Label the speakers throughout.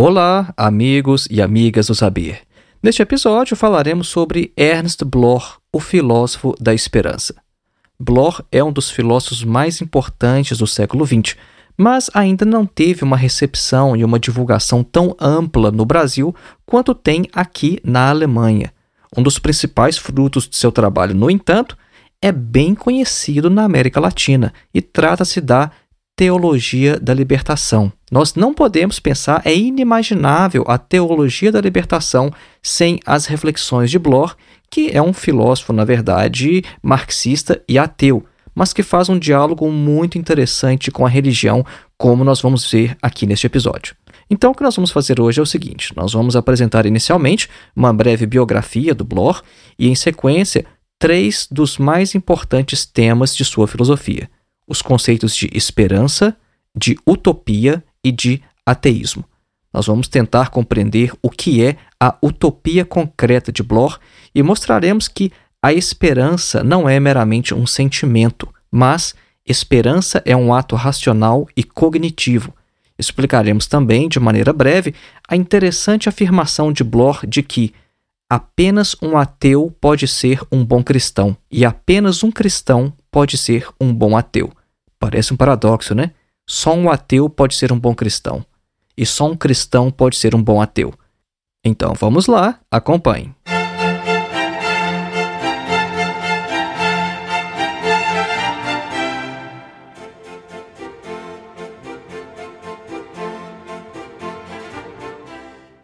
Speaker 1: Olá, amigos e amigas do saber. Neste episódio falaremos sobre Ernst Bloch, o filósofo da esperança. Bloch é um dos filósofos mais importantes do século XX mas ainda não teve uma recepção e uma divulgação tão ampla no Brasil quanto tem aqui na Alemanha. Um dos principais frutos de seu trabalho, no entanto, é bem conhecido na América Latina e trata-se da teologia da libertação. Nós não podemos pensar, é inimaginável a teologia da libertação sem as reflexões de Bloch, que é um filósofo, na verdade, marxista e ateu mas que faz um diálogo muito interessante com a religião, como nós vamos ver aqui neste episódio. Então, o que nós vamos fazer hoje é o seguinte: nós vamos apresentar inicialmente uma breve biografia do Bloch e, em sequência, três dos mais importantes temas de sua filosofia: os conceitos de esperança, de utopia e de ateísmo. Nós vamos tentar compreender o que é a utopia concreta de Bloch e mostraremos que a esperança não é meramente um sentimento, mas esperança é um ato racional e cognitivo. Explicaremos também, de maneira breve, a interessante afirmação de Bloch de que apenas um ateu pode ser um bom cristão e apenas um cristão pode ser um bom ateu. Parece um paradoxo, né? Só um ateu pode ser um bom cristão e só um cristão pode ser um bom ateu. Então vamos lá, acompanhe.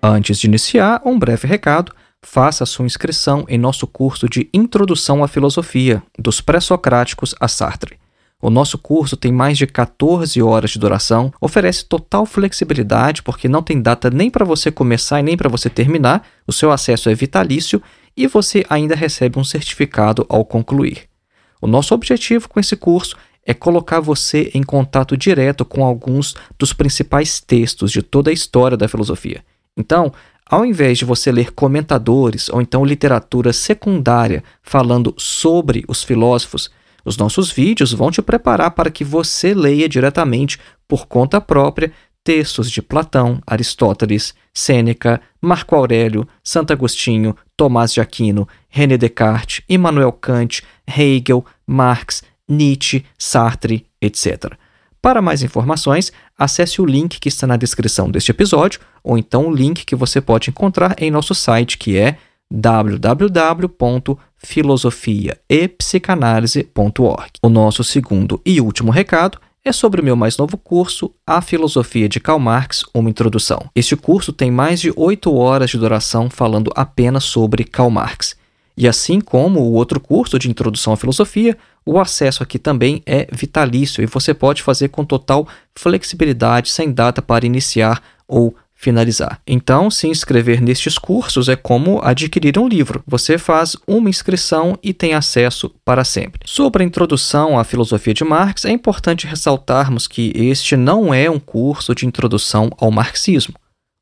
Speaker 1: Antes de iniciar, um breve recado. Faça sua inscrição em nosso curso de Introdução à Filosofia, dos Pré-Socráticos a Sartre. O nosso curso tem mais de 14 horas de duração, oferece total flexibilidade porque não tem data nem para você começar e nem para você terminar, o seu acesso é vitalício e você ainda recebe um certificado ao concluir. O nosso objetivo com esse curso é colocar você em contato direto com alguns dos principais textos de toda a história da filosofia. Então, ao invés de você ler comentadores ou então literatura secundária falando sobre os filósofos, os nossos vídeos vão te preparar para que você leia diretamente, por conta própria, textos de Platão, Aristóteles, Sêneca, Marco Aurélio, Santo Agostinho, Tomás de Aquino, René Descartes, Immanuel Kant, Hegel, Marx, Nietzsche, Sartre, etc. Para mais informações, acesse o link que está na descrição deste episódio, ou então o link que você pode encontrar em nosso site, que é www.filosofiaepsicanalise.org. O nosso segundo e último recado é sobre o meu mais novo curso, A Filosofia de Karl Marx, uma introdução. Este curso tem mais de oito horas de duração falando apenas sobre Karl Marx. E assim como o outro curso de introdução à filosofia, o acesso aqui também é vitalício e você pode fazer com total flexibilidade, sem data para iniciar ou finalizar. Então, se inscrever nestes cursos é como adquirir um livro. Você faz uma inscrição e tem acesso para sempre. Sobre a introdução à filosofia de Marx, é importante ressaltarmos que este não é um curso de introdução ao marxismo.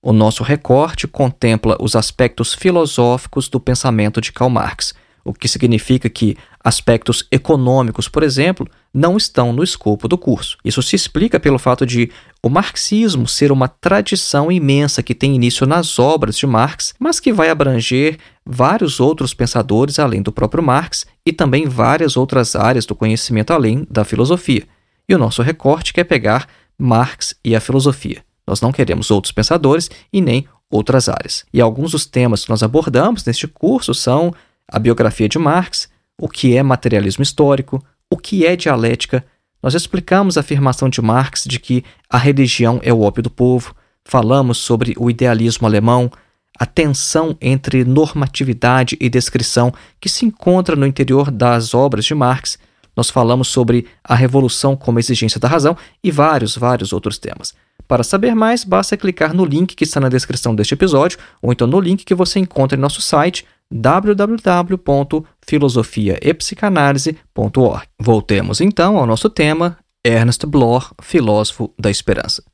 Speaker 1: O nosso recorte contempla os aspectos filosóficos do pensamento de Karl Marx, o que significa que aspectos econômicos, por exemplo, não estão no escopo do curso. Isso se explica pelo fato de o marxismo ser uma tradição imensa que tem início nas obras de Marx, mas que vai abranger vários outros pensadores além do próprio Marx e também várias outras áreas do conhecimento além da filosofia. E o nosso recorte quer pegar Marx e a filosofia. Nós não queremos outros pensadores e nem outras áreas. E alguns dos temas que nós abordamos neste curso são a biografia de Marx, o que é materialismo histórico, o que é dialética. Nós explicamos a afirmação de Marx de que a religião é o ópio do povo, falamos sobre o idealismo alemão, a tensão entre normatividade e descrição que se encontra no interior das obras de Marx. nós falamos sobre a revolução como exigência da razão e vários, vários outros temas. Para saber mais, basta clicar no link que está na descrição deste episódio ou então no link que você encontra em nosso site www.filosofiaepsicanalise.org. Voltemos então ao nosso tema, Ernest Bloch, filósofo da esperança.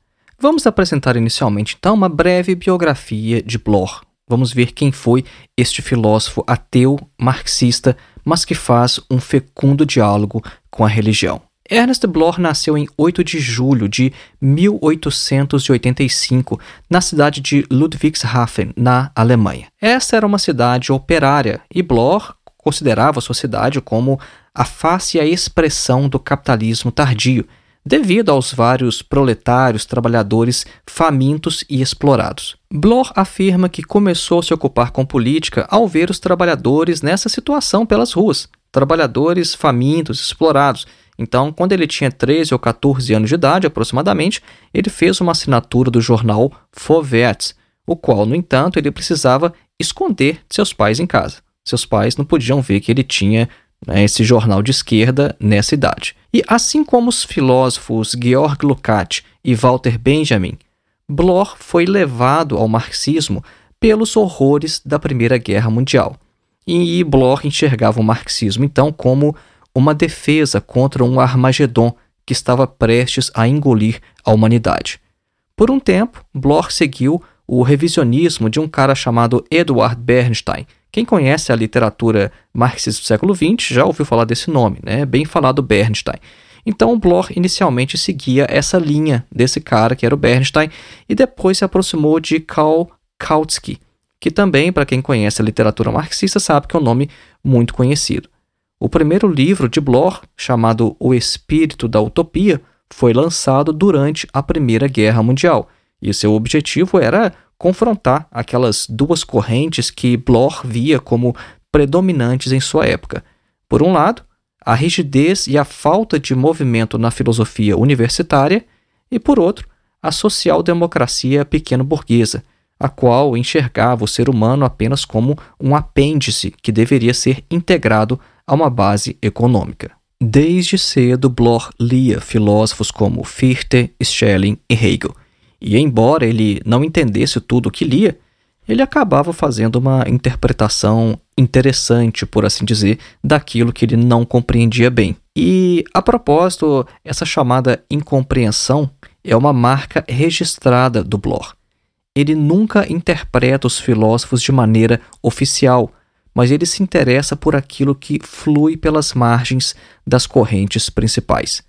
Speaker 1: Vamos apresentar inicialmente então uma breve biografia de Bloch. Vamos ver quem foi este filósofo ateu, marxista, mas que faz um fecundo diálogo com a religião. Ernest Bloch nasceu em 8 de julho de 1885 na cidade de Ludwigshafen, na Alemanha. Essa era uma cidade operária e Bloch considerava sua cidade como a face e a expressão do capitalismo tardio, devido aos vários proletários trabalhadores famintos e explorados. Bloch afirma que começou a se ocupar com política ao ver os trabalhadores nessa situação pelas ruas, trabalhadores famintos, explorados, então, quando ele tinha 13 ou 14 anos de idade, aproximadamente, ele fez uma assinatura do jornal Fauvet, o qual, no entanto, ele precisava esconder de seus pais em casa. Seus pais não podiam ver que ele tinha né, esse jornal de esquerda nessa idade. E assim como os filósofos Georg Lukács e Walter Benjamin, Bloch foi levado ao marxismo pelos horrores da Primeira Guerra Mundial. E Bloch enxergava o marxismo, então, como uma defesa contra um Armagedon que estava prestes a engolir a humanidade. Por um tempo, Bloch seguiu o revisionismo de um cara chamado Eduard Bernstein. Quem conhece a literatura marxista do século XX já ouviu falar desse nome, né? Bem falado Bernstein. Então, Bloch inicialmente seguia essa linha desse cara, que era o Bernstein, e depois se aproximou de Karl Kautsky, que também, para quem conhece a literatura marxista, sabe que é um nome muito conhecido. O primeiro livro de Bloch, chamado O Espírito da Utopia, foi lançado durante a Primeira Guerra Mundial, e seu objetivo era confrontar aquelas duas correntes que Bloch via como predominantes em sua época. Por um lado, a rigidez e a falta de movimento na filosofia universitária, e por outro, a social-democracia pequeno-burguesa, a qual enxergava o ser humano apenas como um apêndice que deveria ser integrado a uma base econômica. Desde cedo, Bloch lia filósofos como Fichte, Schelling e Hegel, e embora ele não entendesse tudo o que lia, ele acabava fazendo uma interpretação interessante, por assim dizer, daquilo que ele não compreendia bem. E, a propósito, essa chamada incompreensão é uma marca registrada do Bloch. Ele nunca interpreta os filósofos de maneira oficial, mas ele se interessa por aquilo que flui pelas margens das correntes principais.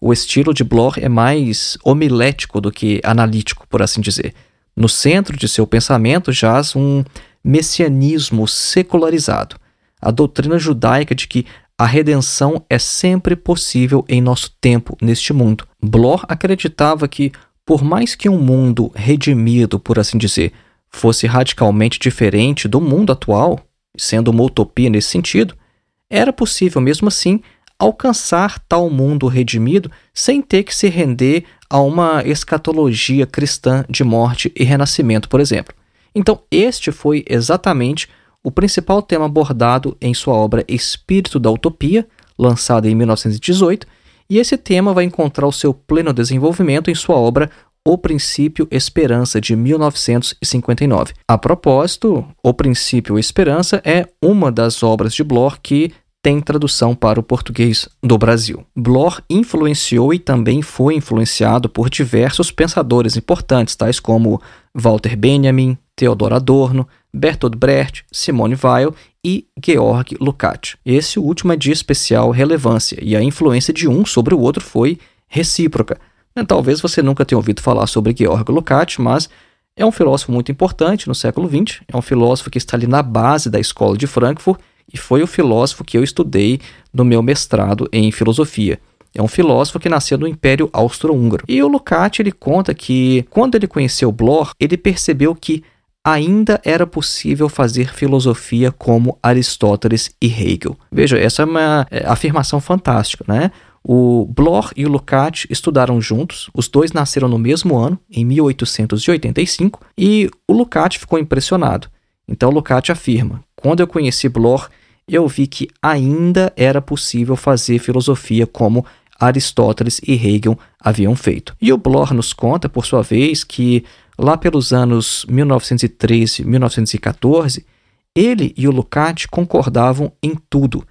Speaker 1: O estilo de Bloch é mais homilético do que analítico, por assim dizer. No centro de seu pensamento jaz um messianismo secularizado, a doutrina judaica de que a redenção é sempre possível em nosso tempo, neste mundo. Bloch acreditava que, por mais que um mundo redimido, por assim dizer, fosse radicalmente diferente do mundo atual, sendo uma utopia nesse sentido, era possível mesmo assim alcançar tal mundo redimido sem ter que se render a uma escatologia cristã de morte e renascimento, por exemplo. Então, este foi exatamente o principal tema abordado em sua obra Espírito da Utopia, lançada em 1918, e esse tema vai encontrar o seu pleno desenvolvimento em sua obra o Princípio Esperança, de 1959. A propósito, O Princípio Esperança é uma das obras de Bloch que tem tradução para o português do Brasil. Bloch influenciou e também foi influenciado por diversos pensadores importantes, tais como Walter Benjamin, Theodor Adorno, Bertolt Brecht, Simone Weil e Georg Lukács. Esse último é de especial relevância e a influência de um sobre o outro foi recíproca, talvez você nunca tenha ouvido falar sobre Georg Lukács, mas é um filósofo muito importante no século XX, é um filósofo que está ali na base da escola de Frankfurt e foi o filósofo que eu estudei no meu mestrado em filosofia. É um filósofo que nasceu no Império Austro-Húngaro. E o Lukács ele conta que quando ele conheceu Bloch, ele percebeu que ainda era possível fazer filosofia como Aristóteles e Hegel. Veja, essa é uma é, afirmação fantástica, né? O Bloch e o Lukács estudaram juntos, os dois nasceram no mesmo ano, em 1885, e o Lukács ficou impressionado. Então Lukács afirma: Quando eu conheci Bloch, eu vi que ainda era possível fazer filosofia como Aristóteles e Hegel haviam feito. E o Bloch nos conta, por sua vez, que lá pelos anos 1913 1914, ele e o Lukács concordavam em tudo.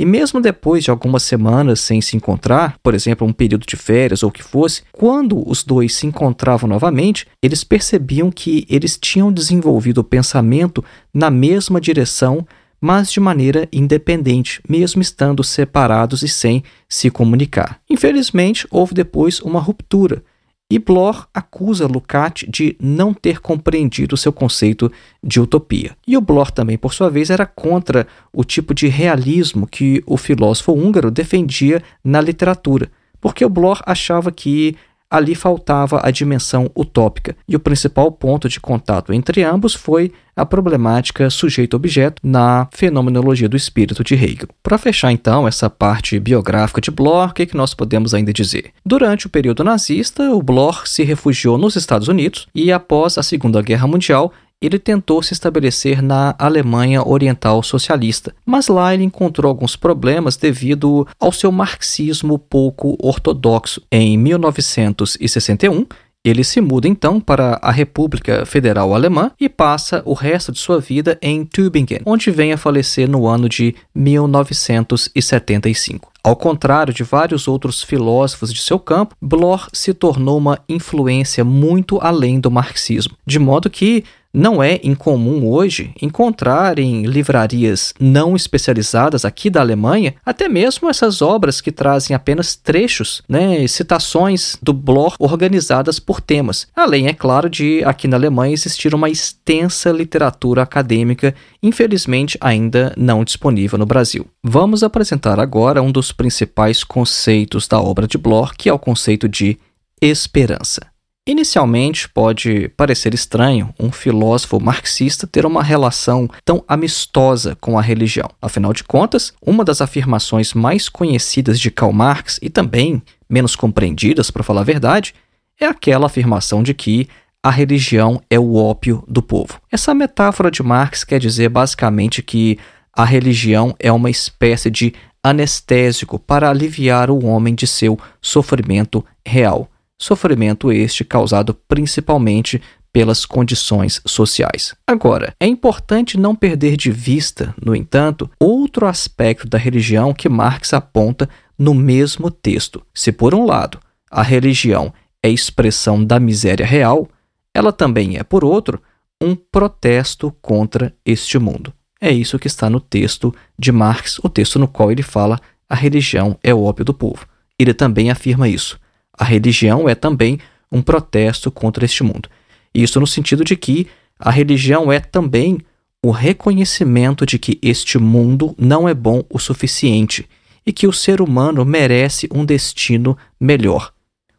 Speaker 1: E mesmo depois de algumas semanas sem se encontrar, por exemplo, um período de férias ou o que fosse, quando os dois se encontravam novamente, eles percebiam que eles tinham desenvolvido o pensamento na mesma direção mas de maneira independente, mesmo estando separados e sem se comunicar. Infelizmente, houve depois uma ruptura. E Bloch acusa Lukács de não ter compreendido seu conceito de utopia. E o Bloch também, por sua vez, era contra o tipo de realismo que o filósofo húngaro defendia na literatura, porque o Bloch achava que ali faltava a dimensão utópica, e o principal ponto de contato entre ambos foi a problemática sujeito-objeto na fenomenologia do espírito de Hegel. Para fechar então essa parte biográfica de Bloch, o que, que nós podemos ainda dizer? Durante o período nazista, o Bloch se refugiou nos Estados Unidos e após a Segunda Guerra Mundial ele tentou se estabelecer na Alemanha Oriental Socialista, mas lá ele encontrou alguns problemas devido ao seu marxismo pouco ortodoxo. Em 1961, ele se muda então para a República Federal Alemã e passa o resto de sua vida em Tübingen, onde vem a falecer no ano de 1975. Ao contrário de vários outros filósofos de seu campo, Bloch se tornou uma influência muito além do marxismo, de modo que não é incomum hoje encontrar em livrarias não especializadas aqui da Alemanha até mesmo essas obras que trazem apenas trechos, né, citações do Bloch organizadas por temas. Além, é claro, de aqui na Alemanha existir uma extensa literatura acadêmica, infelizmente ainda não disponível no Brasil. Vamos apresentar agora um dos principais conceitos da obra de Bloch, que é o conceito de esperança. Inicialmente, pode parecer estranho um filósofo marxista ter uma relação tão amistosa com a religião. Afinal de contas, uma das afirmações mais conhecidas de Karl Marx e também menos compreendidas, para falar a verdade, é aquela afirmação de que a religião é o ópio do povo. Essa metáfora de Marx quer dizer basicamente que a religião é uma espécie de anestésico para aliviar o homem de seu sofrimento real sofrimento este causado principalmente pelas condições sociais. Agora, é importante não perder de vista, no entanto, outro aspecto da religião que Marx aponta no mesmo texto. Se, por um lado, a religião é expressão da miséria real, ela também é, por outro, um protesto contra este mundo. É isso que está no texto de Marx, o texto no qual ele fala a religião é o ópio do povo. Ele também afirma isso. A religião é também um protesto contra este mundo. Isso no sentido de que a religião é também o reconhecimento de que este mundo não é bom o suficiente e que o ser humano merece um destino melhor.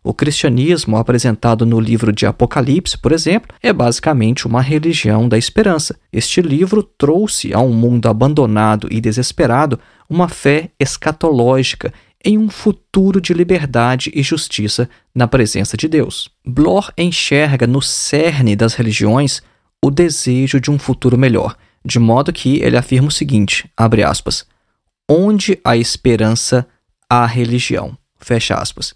Speaker 1: O cristianismo, apresentado no livro de Apocalipse, por exemplo, é basicamente uma religião da esperança. Este livro trouxe a um mundo abandonado e desesperado uma fé escatológica em um futuro de liberdade e justiça na presença de Deus. Bloch enxerga no cerne das religiões o desejo de um futuro melhor, de modo que ele afirma o seguinte, abre aspas, onde há esperança, há religião, fecha aspas.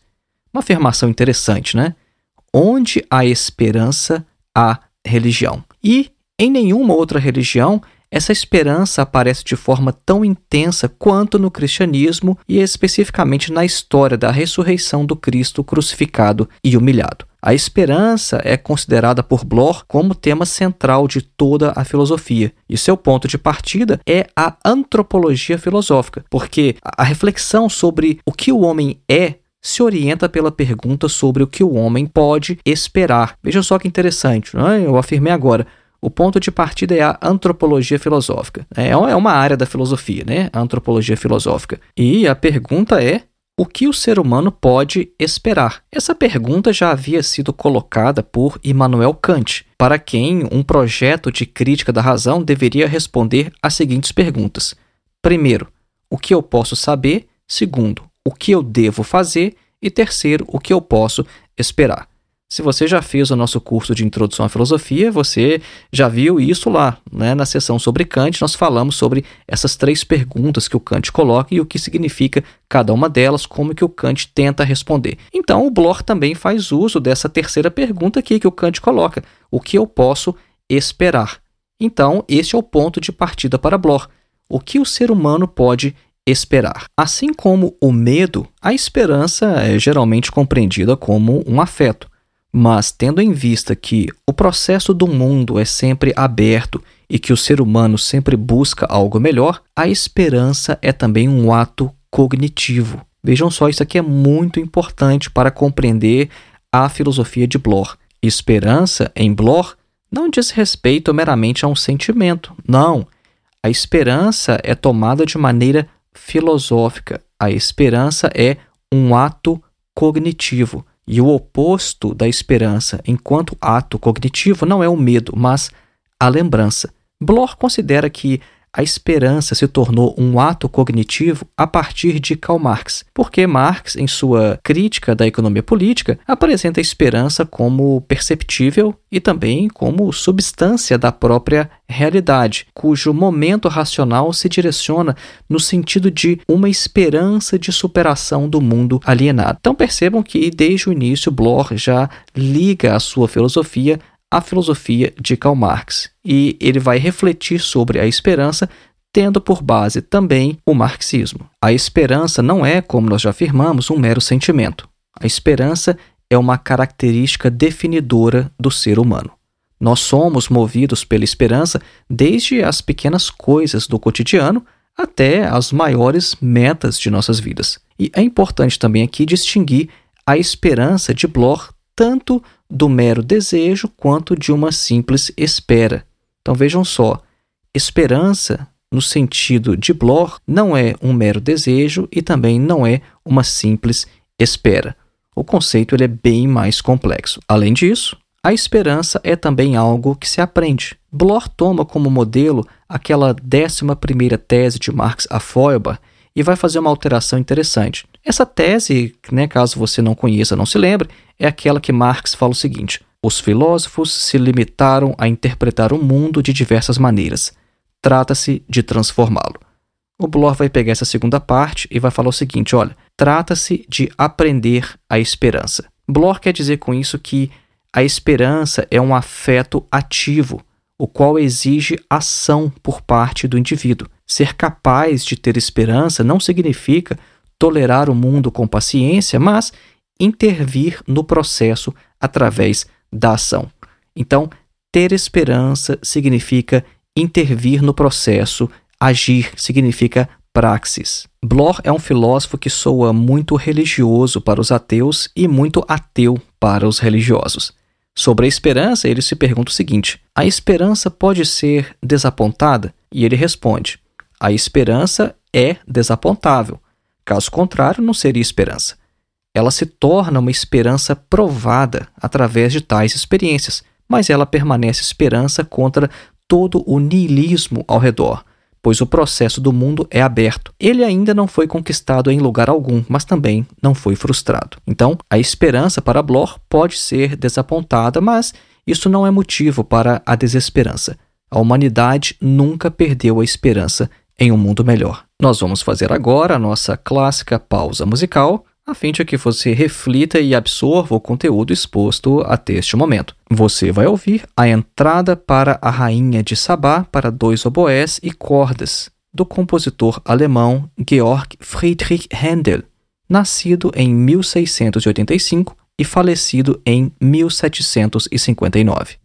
Speaker 1: Uma afirmação interessante, né? Onde há esperança, há religião. E em nenhuma outra religião essa esperança aparece de forma tão intensa quanto no cristianismo e especificamente na história da ressurreição do Cristo crucificado e humilhado. A esperança é considerada por Bloch como tema central de toda a filosofia, e seu ponto de partida é a antropologia filosófica, porque a reflexão sobre o que o homem é se orienta pela pergunta sobre o que o homem pode esperar. Veja só que interessante, é? eu afirmei agora. O ponto de partida é a antropologia filosófica. É, é uma área da filosofia, né? A antropologia filosófica. E a pergunta é: o que o ser humano pode esperar? Essa pergunta já havia sido colocada por Immanuel Kant, para quem um projeto de crítica da razão deveria responder às seguintes perguntas: primeiro, o que eu posso saber? Segundo, o que eu devo fazer? E terceiro, o que eu posso esperar? Se você já fez o nosso curso de Introdução à Filosofia, você já viu isso lá, né? Na sessão sobre Kant, nós falamos sobre essas três perguntas que o Kant coloca e o que significa cada uma delas, como que o Kant tenta responder. Então, o Bloch também faz uso dessa terceira pergunta aqui que o Kant coloca: o que eu posso esperar? Então, este é o ponto de partida para Bloch. O que o ser humano pode esperar? Assim como o medo, a esperança é geralmente compreendida como um afeto. Mas, tendo em vista que o processo do mundo é sempre aberto e que o ser humano sempre busca algo melhor, a esperança é também um ato cognitivo. Vejam só, isso aqui é muito importante para compreender a filosofia de Bloch. Esperança, em Bloch, não diz respeito meramente a um sentimento. Não. A esperança é tomada de maneira filosófica. A esperança é um ato cognitivo. E o oposto da esperança, enquanto ato cognitivo, não é o medo, mas a lembrança. Bloch considera que a esperança se tornou um ato cognitivo a partir de Karl Marx, porque Marx, em sua crítica da economia política, apresenta a esperança como perceptível e também como substância da própria realidade, cujo momento racional se direciona no sentido de uma esperança de superação do mundo alienado. Então percebam que desde o início Bloch já liga a sua filosofia a filosofia de Karl Marx e ele vai refletir sobre a esperança tendo por base também o marxismo. A esperança não é, como nós já afirmamos, um mero sentimento. A esperança é uma característica definidora do ser humano. Nós somos movidos pela esperança desde as pequenas coisas do cotidiano até as maiores metas de nossas vidas. E é importante também aqui distinguir a esperança de Bloch tanto do mero desejo quanto de uma simples espera. Então vejam só, esperança no sentido de Bloch não é um mero desejo e também não é uma simples espera. O conceito ele é bem mais complexo. Além disso, a esperança é também algo que se aprende. Bloch toma como modelo aquela décima primeira tese de Marx a Feuerbach e vai fazer uma alteração interessante. Essa tese, né, caso você não conheça, não se lembre, é aquela que Marx fala o seguinte: os filósofos se limitaram a interpretar o mundo de diversas maneiras. Trata-se de transformá-lo. O Bloch vai pegar essa segunda parte e vai falar o seguinte: olha, trata-se de aprender a esperança. Bloch quer dizer com isso que a esperança é um afeto ativo, o qual exige ação por parte do indivíduo. Ser capaz de ter esperança não significa tolerar o mundo com paciência, mas intervir no processo através da ação. Então, ter esperança significa intervir no processo, agir significa praxis. Bloch é um filósofo que soa muito religioso para os ateus e muito ateu para os religiosos. Sobre a esperança, ele se pergunta o seguinte: a esperança pode ser desapontada? E ele responde: a esperança é desapontável. Caso contrário, não seria esperança. Ela se torna uma esperança provada através de tais experiências, mas ela permanece esperança contra todo o niilismo ao redor, pois o processo do mundo é aberto. Ele ainda não foi conquistado em lugar algum, mas também não foi frustrado. Então, a esperança para Bloch pode ser desapontada, mas isso não é motivo para a desesperança. A humanidade nunca perdeu a esperança em um mundo melhor. Nós vamos fazer agora a nossa clássica pausa musical, a fim de que você reflita e absorva o conteúdo exposto até este momento. Você vai ouvir a entrada para a Rainha de Sabá para dois oboés e cordas, do compositor alemão Georg Friedrich Händel, nascido em 1685 e falecido em 1759.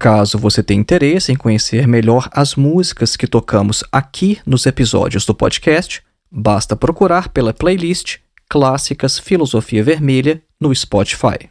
Speaker 1: Caso você tenha interesse em conhecer melhor as músicas que tocamos aqui nos episódios do podcast, basta procurar pela playlist Clássicas Filosofia Vermelha no Spotify.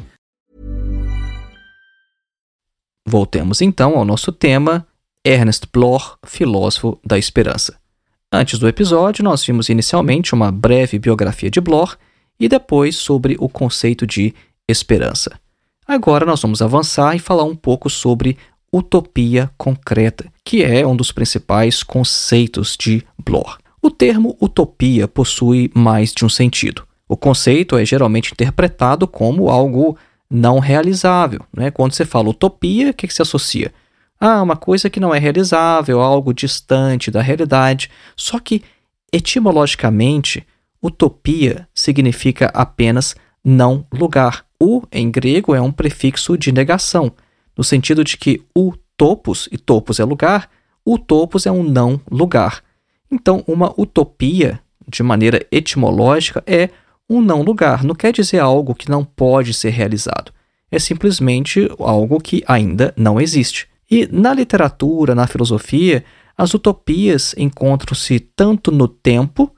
Speaker 1: Voltemos então ao nosso tema Ernest Bloch, filósofo da esperança. Antes do episódio, nós vimos inicialmente uma breve biografia de Bloch e depois sobre o conceito de esperança. Agora nós vamos avançar e falar um pouco sobre utopia concreta, que é um dos principais conceitos de Bloch. O termo utopia possui mais de um sentido. O conceito é geralmente interpretado como algo não realizável. Né? Quando você fala utopia, o que, que se associa? Ah, uma coisa que não é realizável, algo distante da realidade. Só que, etimologicamente, utopia significa apenas não lugar. O, em grego, é um prefixo de negação, no sentido de que o topos, e topos é lugar, o topos é um não lugar. Então, uma utopia, de maneira etimológica, é um não lugar. Não quer dizer algo que não pode ser realizado. É simplesmente algo que ainda não existe. E na literatura, na filosofia, as utopias encontram-se tanto no tempo,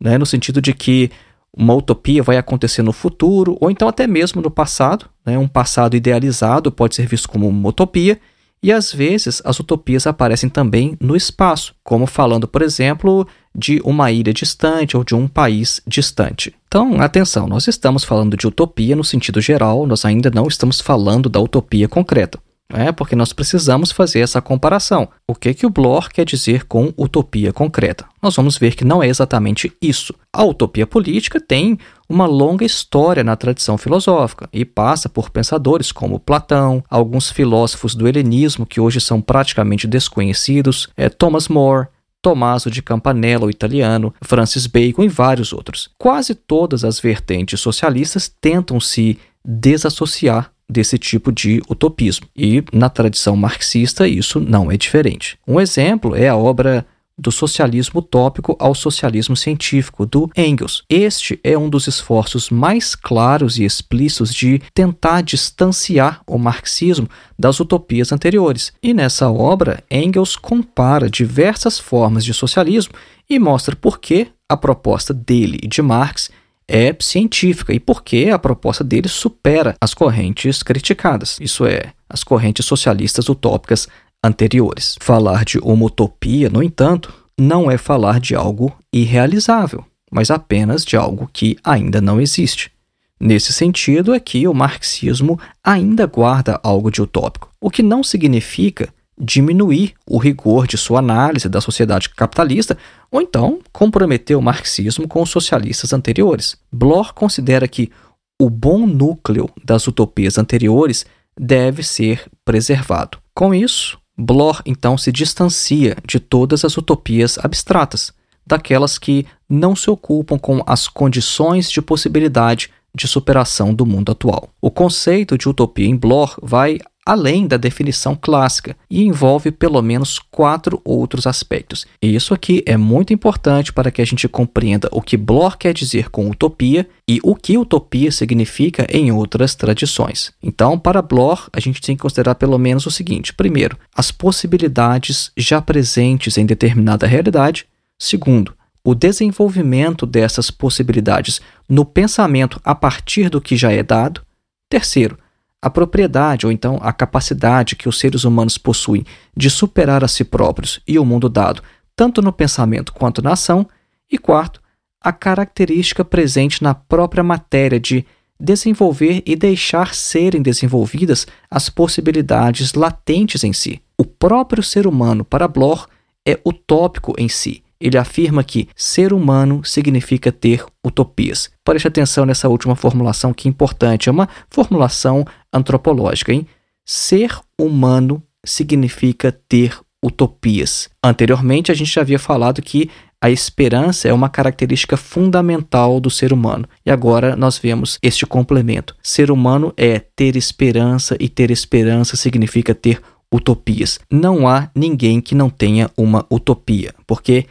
Speaker 1: né, no sentido de que uma utopia vai acontecer no futuro, ou então até mesmo no passado. Né, um passado idealizado pode ser visto como uma utopia, e às vezes as utopias aparecem também no espaço, como falando, por exemplo, de uma ilha distante ou de um país distante. Então, atenção, nós estamos falando de utopia no sentido geral, nós ainda não estamos falando da utopia concreta é porque nós precisamos fazer essa comparação. O que, que o Bloch quer dizer com utopia concreta? Nós vamos ver que não é exatamente isso. A utopia política tem uma longa história na tradição filosófica e passa por pensadores como Platão, alguns filósofos do helenismo que hoje são praticamente desconhecidos, é, Thomas More, Tommaso de Campanella, o italiano, Francis Bacon e vários outros. Quase todas as vertentes socialistas tentam se desassociar desse tipo de utopismo. E na tradição marxista isso não é diferente. Um exemplo é a obra do socialismo utópico ao socialismo científico, do Engels. Este é um dos esforços mais claros e explícitos de tentar distanciar o marxismo das utopias anteriores. E nessa obra, Engels compara diversas formas de socialismo e mostra por que a proposta dele e de Marx é científica e porque a proposta dele supera as correntes criticadas, isso é, as correntes socialistas utópicas anteriores. Falar de uma utopia, no entanto, não é falar de algo irrealizável, mas apenas de algo que ainda não existe. Nesse sentido é que o marxismo ainda guarda algo de utópico, o que não significa diminuir o rigor de sua análise da sociedade capitalista ou então comprometer o marxismo com os socialistas anteriores. Bloch considera que o bom núcleo das utopias anteriores deve ser preservado. Com isso, Bloch então se distancia de todas as utopias abstratas, daquelas que não se ocupam com as condições de possibilidade de superação do mundo atual. O conceito de utopia em Bloch vai além da definição clássica e envolve pelo menos quatro outros aspectos. E isso aqui é muito importante para que a gente compreenda o que Bloch quer dizer com utopia e o que utopia significa em outras tradições. Então, para Bloch, a gente tem que considerar pelo menos o seguinte: primeiro, as possibilidades já presentes em determinada realidade. Segundo, o desenvolvimento dessas possibilidades no pensamento a partir do que já é dado. Terceiro, a propriedade ou então a capacidade que os seres humanos possuem de superar a si próprios e o mundo dado, tanto no pensamento quanto na ação. E quarto, a característica presente na própria matéria de desenvolver e deixar serem desenvolvidas as possibilidades latentes em si. O próprio ser humano, para Bloch, é utópico em si ele afirma que ser humano significa ter utopias. Preste atenção nessa última formulação que é importante, é uma formulação antropológica, hein? Ser humano significa ter utopias. Anteriormente a gente já havia falado que a esperança é uma característica fundamental do ser humano. E agora nós vemos este complemento. Ser humano é ter esperança e ter esperança significa ter utopias. Não há ninguém que não tenha uma utopia, porque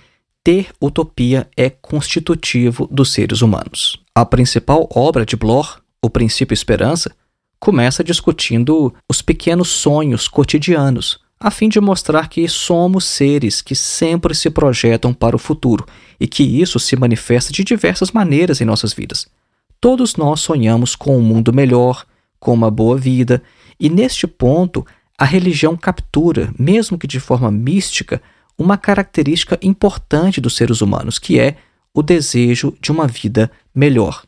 Speaker 1: ter utopia é constitutivo dos seres humanos. A principal obra de Bloch, O Princípio Esperança, começa discutindo os pequenos sonhos cotidianos, a fim de mostrar que somos seres que sempre se projetam para o futuro e que isso se manifesta de diversas maneiras em nossas vidas. Todos nós sonhamos com um mundo melhor, com uma boa vida, e neste ponto a religião captura, mesmo que de forma mística, uma característica importante dos seres humanos, que é o desejo de uma vida melhor.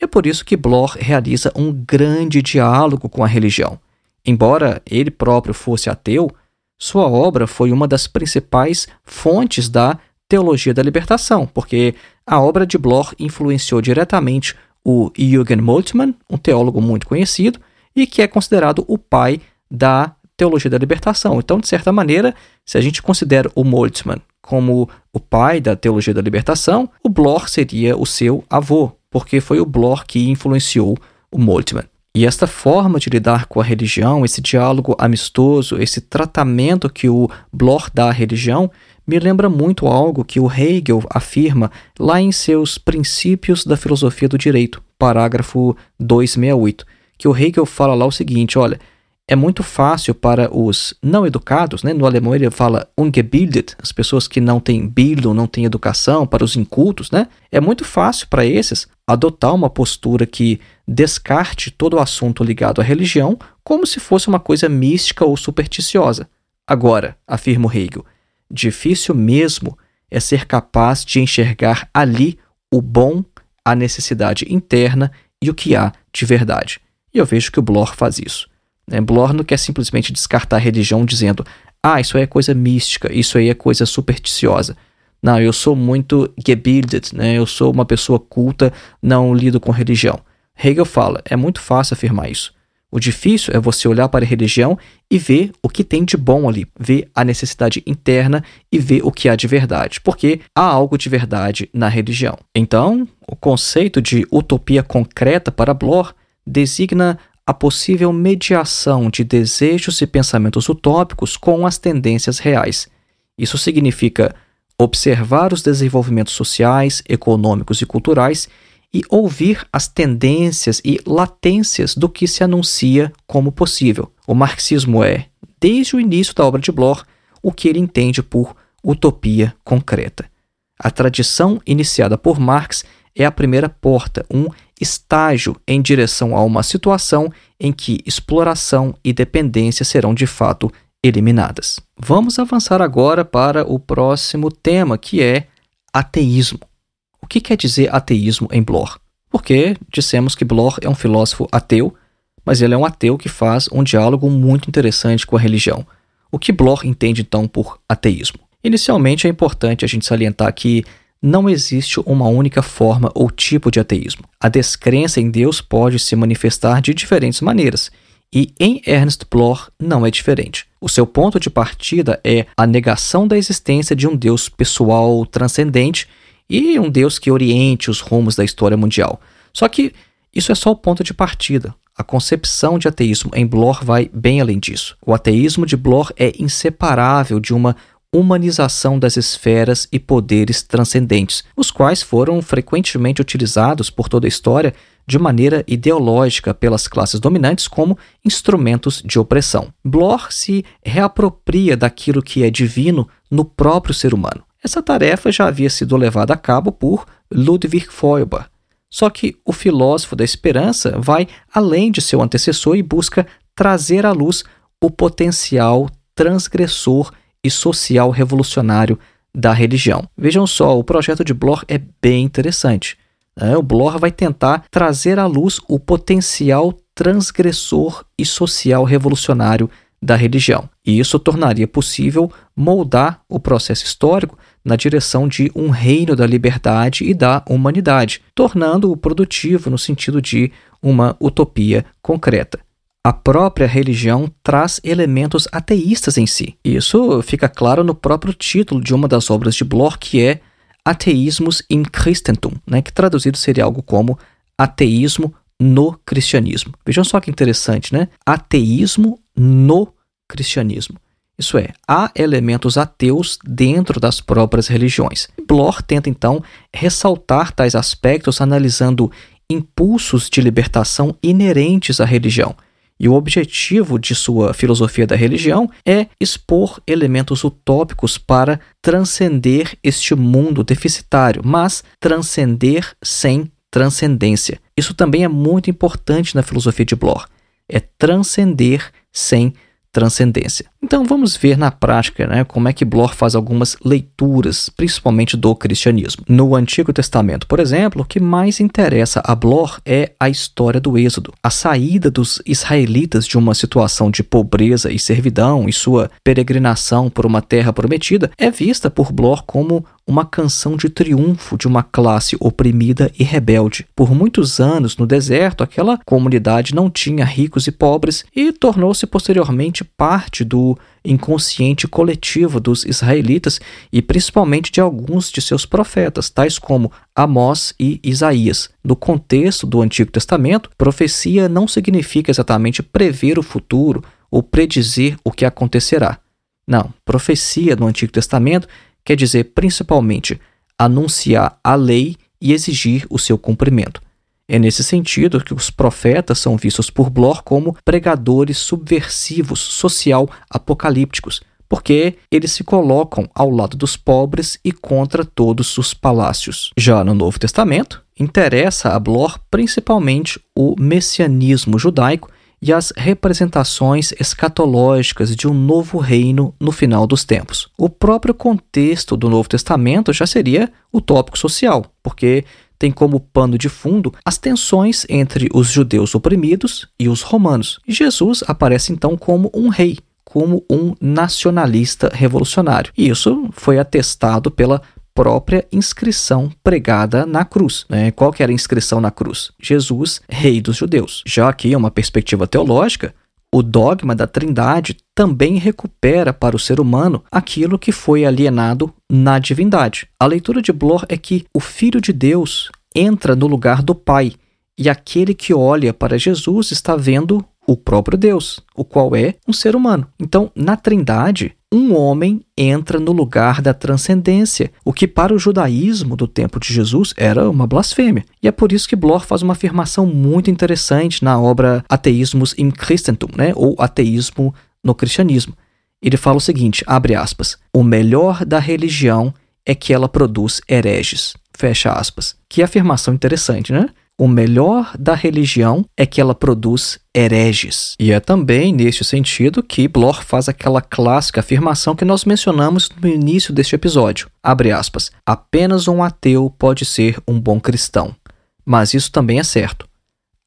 Speaker 1: E é por isso que Bloch realiza um grande diálogo com a religião. Embora ele próprio fosse ateu, sua obra foi uma das principais fontes da teologia da libertação, porque a obra de Bloch influenciou diretamente o Jürgen Moltmann, um teólogo muito conhecido, e que é considerado o pai da teologia da libertação. Então, de certa maneira, se a gente considera o Moltmann como o pai da teologia da libertação, o Bloch seria o seu avô, porque foi o Bloch que influenciou o Moltmann. E esta forma de lidar com a religião, esse diálogo amistoso, esse tratamento que o Bloch dá à religião, me lembra muito algo que o Hegel afirma lá em seus Princípios da Filosofia do Direito, parágrafo 268, que o Hegel fala lá o seguinte, olha, é muito fácil para os não educados, né? no alemão ele fala ungebildet, as pessoas que não têm Bildung, não têm educação, para os incultos, né? é muito fácil para esses adotar uma postura que descarte todo o assunto ligado à religião como se fosse uma coisa mística ou supersticiosa. Agora, afirma Hegel, difícil mesmo é ser capaz de enxergar ali o bom, a necessidade interna e o que há de verdade. E eu vejo que o Bloch faz isso. Né? Bloch não quer simplesmente descartar a religião dizendo, ah, isso aí é coisa mística, isso aí é coisa supersticiosa. Não, eu sou muito gebildet, né? eu sou uma pessoa culta, não lido com religião. Hegel fala, é muito fácil afirmar isso. O difícil é você olhar para a religião e ver o que tem de bom ali, ver a necessidade interna e ver o que há de verdade, porque há algo de verdade na religião. Então, o conceito de utopia concreta para Bloch designa a possível mediação de desejos e pensamentos utópicos com as tendências reais. Isso significa observar os desenvolvimentos sociais, econômicos e culturais e ouvir as tendências e latências do que se anuncia como possível. O marxismo é, desde o início da obra de Bloch, o que ele entende por utopia concreta. A tradição iniciada por Marx é a primeira porta, um estágio em direção a uma situação em que exploração e dependência serão de fato eliminadas. Vamos avançar agora para o próximo tema, que é ateísmo. O que quer dizer ateísmo em Bloch? Porque dissemos que Bloch é um filósofo ateu, mas ele é um ateu que faz um diálogo muito interessante com a religião. O que Bloch entende então por ateísmo? Inicialmente é importante a gente salientar que não existe uma única forma ou tipo de ateísmo. A descrença em Deus pode se manifestar de diferentes maneiras, e em Ernst Bloch não é diferente. O seu ponto de partida é a negação da existência de um Deus pessoal transcendente e um Deus que oriente os rumos da história mundial. Só que isso é só o ponto de partida. A concepção de ateísmo em Bloch vai bem além disso. O ateísmo de Bloch é inseparável de uma humanização das esferas e poderes transcendentes, os quais foram frequentemente utilizados por toda a história de maneira ideológica pelas classes dominantes como instrumentos de opressão. Bloch se reapropria daquilo que é divino no próprio ser humano. Essa tarefa já havia sido levada a cabo por Ludwig Feuerbach. Só que o filósofo da esperança vai além de seu antecessor e busca trazer à luz o potencial transgressor e social revolucionário da religião. Vejam só, o projeto de Bloch é bem interessante. Né? O Bloch vai tentar trazer à luz o potencial transgressor e social revolucionário da religião. E isso tornaria possível moldar o processo histórico na direção de um reino da liberdade e da humanidade, tornando-o produtivo no sentido de uma utopia concreta a própria religião traz elementos ateístas em si. Isso fica claro no próprio título de uma das obras de Bloch, que é Ateísmos in Christentum, né, que traduzido seria algo como ateísmo no cristianismo. Vejam só que interessante, né? Ateísmo no cristianismo. Isso é, há elementos ateus dentro das próprias religiões. Bloch tenta então ressaltar tais aspectos analisando impulsos de libertação inerentes à religião e o objetivo de sua filosofia da religião é expor elementos utópicos para transcender este mundo deficitário, mas transcender sem transcendência. Isso também é muito importante na filosofia de Bloch. É transcender sem transcendência. Então vamos ver na prática né, como é que Bloch faz algumas leituras, principalmente do cristianismo. No Antigo Testamento, por exemplo, o que mais interessa a Bloch é a história do Êxodo, a saída dos israelitas de uma situação de pobreza e servidão e sua peregrinação por uma terra prometida é vista por Bloch como uma canção de triunfo de uma classe oprimida e rebelde. Por muitos anos no deserto, aquela comunidade não tinha ricos e pobres e tornou-se posteriormente parte do inconsciente coletivo dos israelitas e principalmente de alguns de seus profetas, tais como Amós e Isaías. No contexto do Antigo Testamento, profecia não significa exatamente prever o futuro ou predizer o que acontecerá. Não, profecia no Antigo Testamento quer dizer principalmente anunciar a lei e exigir o seu cumprimento. É nesse sentido que os profetas são vistos por Bloch como pregadores subversivos, social apocalípticos, porque eles se colocam ao lado dos pobres e contra todos os palácios. Já no Novo Testamento, interessa a Bloch principalmente o messianismo judaico e as representações escatológicas de um novo reino no final dos tempos. O próprio contexto do Novo Testamento já seria o tópico social, porque tem como pano de fundo as tensões entre os judeus oprimidos e os romanos. Jesus aparece então como um rei, como um nacionalista revolucionário. E isso foi atestado pela própria inscrição pregada na cruz. Né? Qual que era a inscrição na cruz? Jesus, Rei dos Judeus. Já aqui, uma perspectiva teológica, o dogma da Trindade também recupera para o ser humano aquilo que foi alienado na divindade. A leitura de Bloch é que o Filho de Deus entra no lugar do Pai, e aquele que olha para Jesus está vendo o próprio Deus, o qual é um ser humano. Então, na Trindade, um homem entra no lugar da transcendência, o que para o judaísmo do tempo de Jesus era uma blasfêmia. E é por isso que Bloch faz uma afirmação muito interessante na obra Ateísmos in Christentum, né, ou Ateísmo no Cristianismo. Ele fala o seguinte, abre aspas: "O melhor da religião é que ela produz hereges." Fecha aspas. Que afirmação interessante, né? O melhor da religião é que ela produz hereges. E é também neste sentido que Bloch faz aquela clássica afirmação que nós mencionamos no início deste episódio. Abre aspas. Apenas um ateu pode ser um bom cristão. Mas isso também é certo.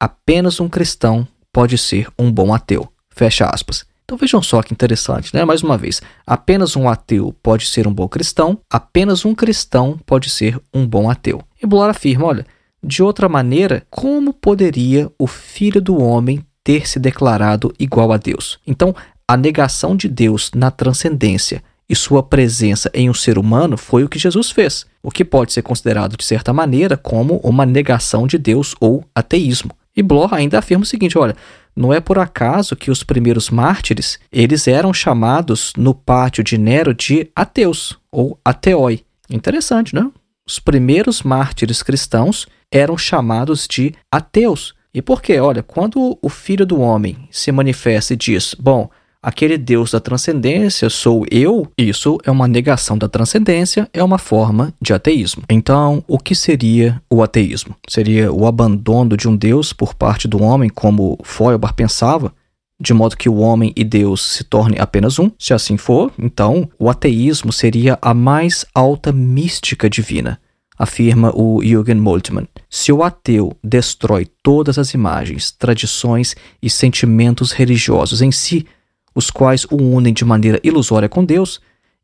Speaker 1: Apenas um cristão pode ser um bom ateu. Fecha aspas. Então vejam só que interessante, né? Mais uma vez, apenas um ateu pode ser um bom cristão, apenas um cristão pode ser um bom ateu. E Bloch afirma, olha, de outra maneira, como poderia o Filho do Homem ter se declarado igual a Deus? Então, a negação de Deus na transcendência e sua presença em um ser humano foi o que Jesus fez, o que pode ser considerado de certa maneira como uma negação de Deus ou ateísmo. E Bloch ainda afirma o seguinte, olha, não é por acaso que os primeiros mártires, eles eram chamados no pátio de Nero de ateus ou ateoi. Interessante, né? Os primeiros mártires cristãos eram chamados de ateus. E por quê? Olha, quando o Filho do Homem se manifesta e diz: Bom, aquele Deus da transcendência sou eu, isso é uma negação da transcendência, é uma forma de ateísmo. Então, o que seria o ateísmo? Seria o abandono de um Deus por parte do homem, como Feuerbach pensava? De modo que o homem e Deus se tornem apenas um? Se assim for, então o ateísmo seria a mais alta mística divina afirma o Jürgen Moltmann. Se o ateu destrói todas as imagens, tradições e sentimentos religiosos em si, os quais o unem de maneira ilusória com Deus,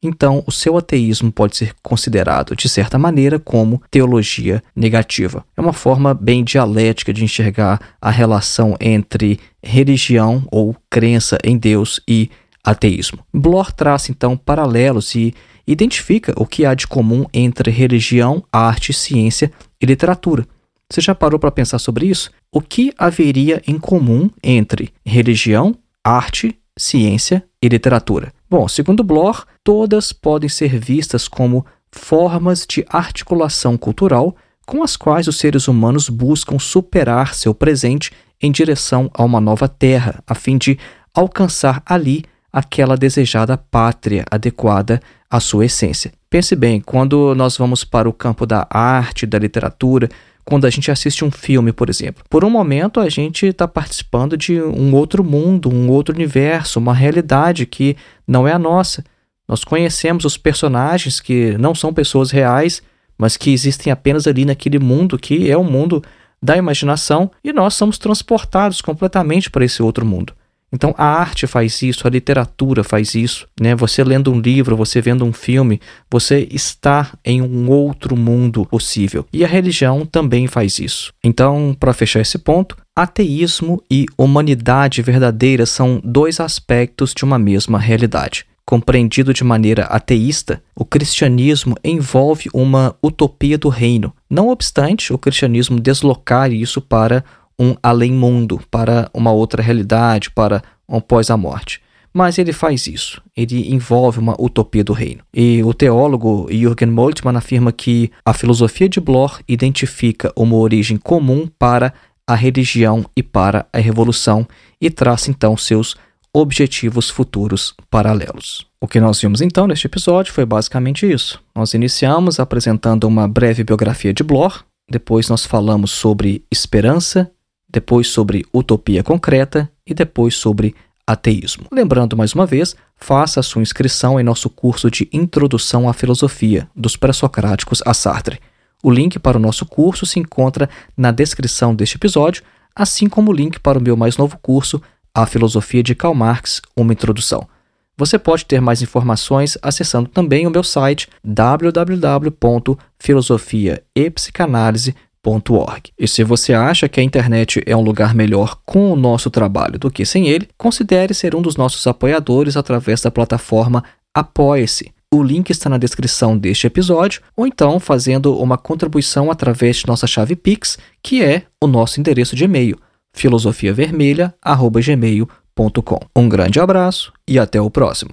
Speaker 1: então o seu ateísmo pode ser considerado, de certa maneira, como teologia negativa. É uma forma bem dialética de enxergar a relação entre religião ou crença em Deus e ateísmo. Bloch traça então paralelos e identifica o que há de comum entre religião, arte, ciência e literatura. Você já parou para pensar sobre isso? O que haveria em comum entre religião, arte, ciência e literatura? Bom, segundo Bloch, todas podem ser vistas como formas de articulação cultural com as quais os seres humanos buscam superar seu presente em direção a uma nova terra, a fim de alcançar ali aquela desejada pátria adequada à sua essência. Pense bem, quando nós vamos para o campo da arte, da literatura, quando a gente assiste um filme, por exemplo. Por um momento, a gente está participando de um outro mundo, um outro universo, uma realidade que não é a nossa. Nós conhecemos os personagens que não são pessoas reais, mas que existem apenas ali naquele mundo que é o mundo da imaginação e nós somos transportados completamente para esse outro mundo. Então a arte faz isso, a literatura faz isso, né? Você lendo um livro, você vendo um filme, você está em um outro mundo possível. E a religião também faz isso. Então, para fechar esse ponto, ateísmo e humanidade verdadeira são dois aspectos de uma mesma realidade. Compreendido de maneira ateísta, o cristianismo envolve uma utopia do reino. Não obstante o cristianismo deslocar isso para um além-mundo, para uma outra realidade, para um pós a morte. Mas ele faz isso, ele envolve uma utopia do reino. E o teólogo Jürgen Moltmann afirma que a filosofia de Bloch identifica uma origem comum para a religião e para a revolução e traça então seus objetivos futuros paralelos. O que nós vimos então neste episódio foi basicamente isso. Nós iniciamos apresentando uma breve biografia de Bloch, depois nós falamos sobre esperança, depois sobre utopia concreta e depois sobre ateísmo. Lembrando mais uma vez, faça sua inscrição em nosso curso de Introdução à Filosofia, dos Pré-Socráticos a Sartre. O link para o nosso curso se encontra na descrição deste episódio, assim como o link para o meu mais novo curso, A Filosofia de Karl Marx, uma introdução. Você pode ter mais informações acessando também o meu site www.filosofiaepsicanalise.com e se você acha que a internet é um lugar melhor com o nosso trabalho do que sem ele, considere ser um dos nossos apoiadores através da plataforma Apoie-se. O link está na descrição deste episódio, ou então fazendo uma contribuição através de nossa chave Pix, que é o nosso endereço de e-mail, filosofiavermelha.gmail.com. Um grande abraço e até o próximo.